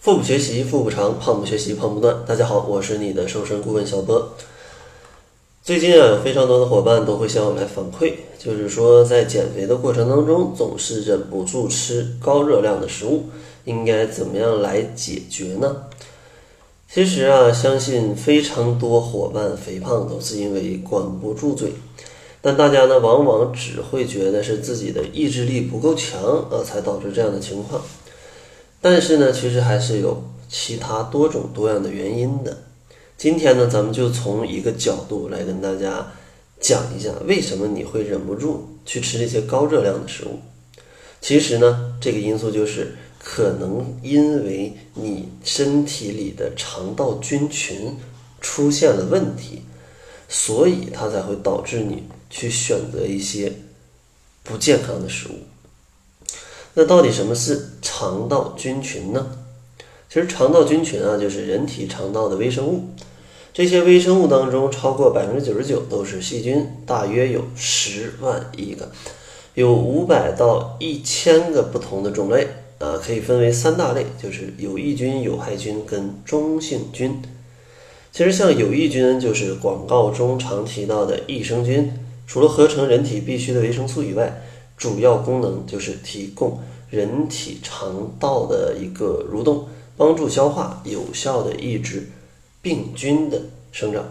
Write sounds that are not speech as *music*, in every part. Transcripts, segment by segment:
腹部学习腹部长，胖不学习胖不断。大家好，我是你的瘦身顾问小波。最近啊，有非常多的伙伴都会向我来反馈，就是说在减肥的过程当中，总是忍不住吃高热量的食物，应该怎么样来解决呢？其实啊，相信非常多伙伴肥胖都是因为管不住嘴，但大家呢，往往只会觉得是自己的意志力不够强啊，才导致这样的情况。但是呢，其实还是有其他多种多样的原因的。今天呢，咱们就从一个角度来跟大家讲一下，为什么你会忍不住去吃这些高热量的食物。其实呢，这个因素就是可能因为你身体里的肠道菌群出现了问题，所以它才会导致你去选择一些不健康的食物。那到底什么是肠道菌群呢？其实肠道菌群啊，就是人体肠道的微生物。这些微生物当中，超过百分之九十九都是细菌，大约有十万亿个，有五百到一千个不同的种类啊，可以分为三大类，就是有益菌、有害菌跟中性菌。其实像有益菌，就是广告中常提到的益生菌，除了合成人体必需的维生素以外。主要功能就是提供人体肠道的一个蠕动，帮助消化，有效的抑制病菌的生长。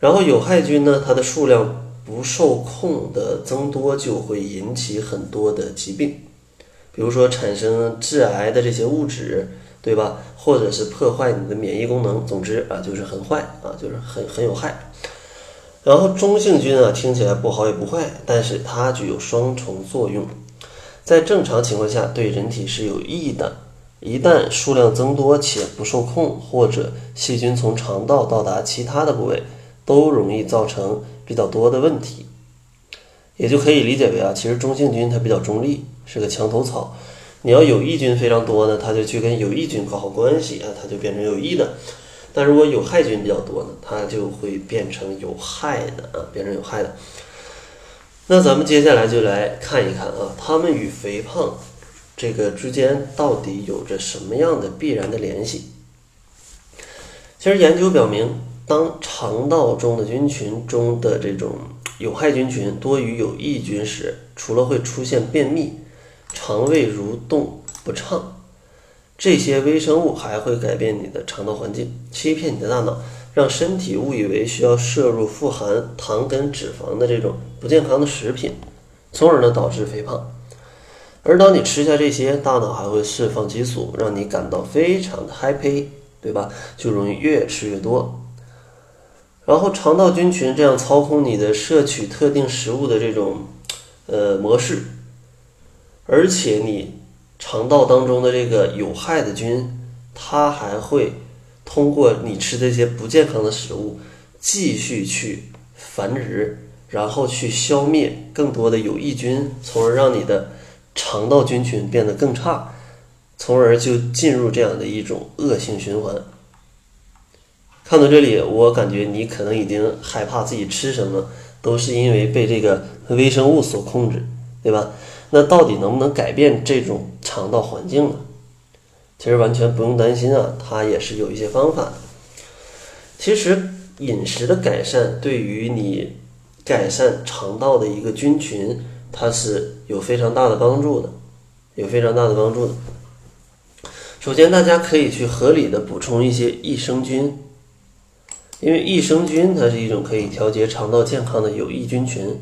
然后有害菌呢，它的数量不受控的增多，就会引起很多的疾病，比如说产生致癌的这些物质，对吧？或者是破坏你的免疫功能。总之啊，就是很坏啊，就是很很有害。然后中性菌啊，听起来不好也不坏，但是它具有双重作用，在正常情况下对人体是有益的。一旦数量增多且不受控，或者细菌从肠道到达其他的部位，都容易造成比较多的问题。也就可以理解为啊，其实中性菌它比较中立，是个墙头草。你要有益菌非常多呢，它就去跟有益菌搞好关系啊，它就变成有益的。但如果有害菌比较多呢，它就会变成有害的啊，变成有害的。那咱们接下来就来看一看啊，它们与肥胖这个之间到底有着什么样的必然的联系？其实研究表明，当肠道中的菌群中的这种有害菌群多于有益菌时，除了会出现便秘、肠胃蠕动不畅。这些微生物还会改变你的肠道环境，欺骗你的大脑，让身体误以为需要摄入富含糖跟脂肪的这种不健康的食品，从而呢导致肥胖。而当你吃下这些，大脑还会释放激素，让你感到非常的 happy，对吧？就容易越吃越多。然后肠道菌群这样操控你的摄取特定食物的这种呃模式，而且你。肠道当中的这个有害的菌，它还会通过你吃这些不健康的食物，继续去繁殖，然后去消灭更多的有益菌，从而让你的肠道菌群变得更差，从而就进入这样的一种恶性循环。看到这里，我感觉你可能已经害怕自己吃什么，都是因为被这个微生物所控制，对吧？那到底能不能改变这种肠道环境呢？其实完全不用担心啊，它也是有一些方法的。其实饮食的改善对于你改善肠道的一个菌群，它是有非常大的帮助的，有非常大的帮助的。首先，大家可以去合理的补充一些益生菌，因为益生菌它是一种可以调节肠道健康的有益菌群。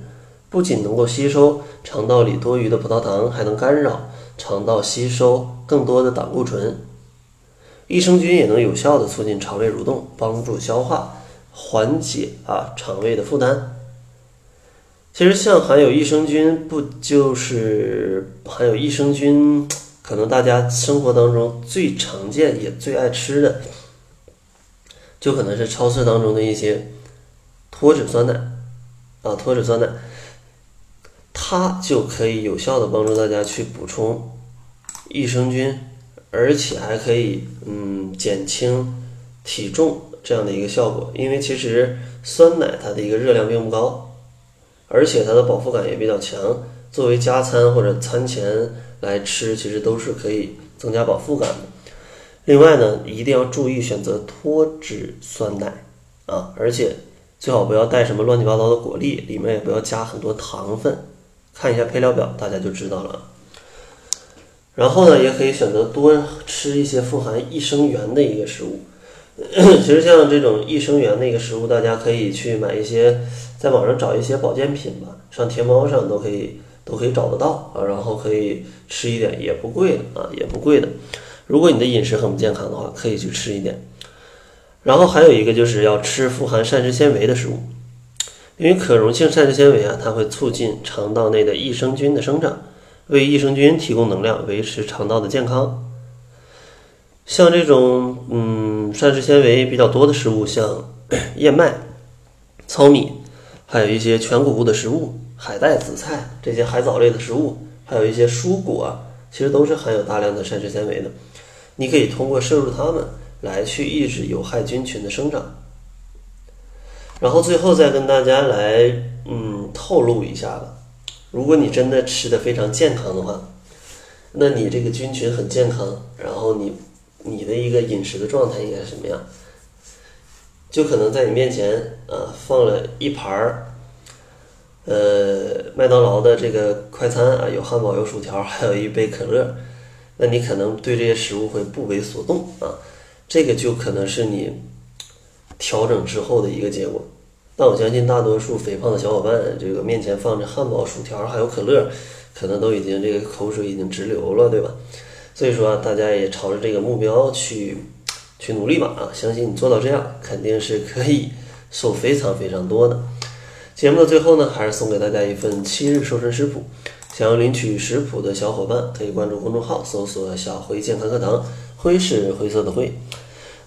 不仅能够吸收肠道里多余的葡萄糖，还能干扰肠道吸收更多的胆固醇。益生菌也能有效的促进肠胃蠕动，帮助消化，缓解啊肠胃的负担。其实像含有益生菌，不就是含有益生菌？可能大家生活当中最常见也最爱吃的，就可能是超市当中的一些脱脂酸奶啊，脱脂酸奶。它就可以有效的帮助大家去补充益生菌，而且还可以嗯减轻体重这样的一个效果。因为其实酸奶它的一个热量并不高，而且它的饱腹感也比较强，作为加餐或者餐前来吃，其实都是可以增加饱腹感的。另外呢，一定要注意选择脱脂酸奶啊，而且最好不要带什么乱七八糟的果粒，里面也不要加很多糖分。看一下配料表，大家就知道了。然后呢，也可以选择多吃一些富含益生元的一个食物。*clears throat* 其实像这种益生元的一个食物，大家可以去买一些，在网上找一些保健品吧，上天猫上都可以都可以找得到啊。然后可以吃一点，也不贵的啊，也不贵的。如果你的饮食很不健康的话，可以去吃一点。然后还有一个就是要吃富含膳食纤维的食物，因为可溶性膳食纤维啊，它会促进肠道内的益生菌的生长。为益生菌提供能量，维持肠道的健康。像这种嗯膳食纤维比较多的食物，像 *clears throat* 燕麦、糙米，还有一些全谷物的食物，海带、紫菜这些海藻类的食物，还有一些蔬果，啊其实都是含有大量的膳食纤维的。你可以通过摄入它们来去抑制有害菌群的生长。然后最后再跟大家来嗯透露一下吧。如果你真的吃的非常健康的话，那你这个菌群很健康，然后你你的一个饮食的状态应该是什么样？就可能在你面前啊放了一盘儿，呃麦当劳的这个快餐啊，有汉堡有薯条，*laughs* 还有一杯可乐，那你可能对这些食物会不为所动啊，这个就可能是你调整之后的一个结果。但我相信大多数肥胖的小伙伴，这个面前放着汉堡、薯条还有可乐，可能都已经这个口水已经直流了，对吧？所以说大家也朝着这个目标去去努力吧啊！相信你做到这样，肯定是可以瘦非常非常多的。节目的最后呢，还是送给大家一份七日瘦身食谱。想要领取食谱的小伙伴，可以关注公众号，搜索“小辉健康课堂”，辉是灰色的灰。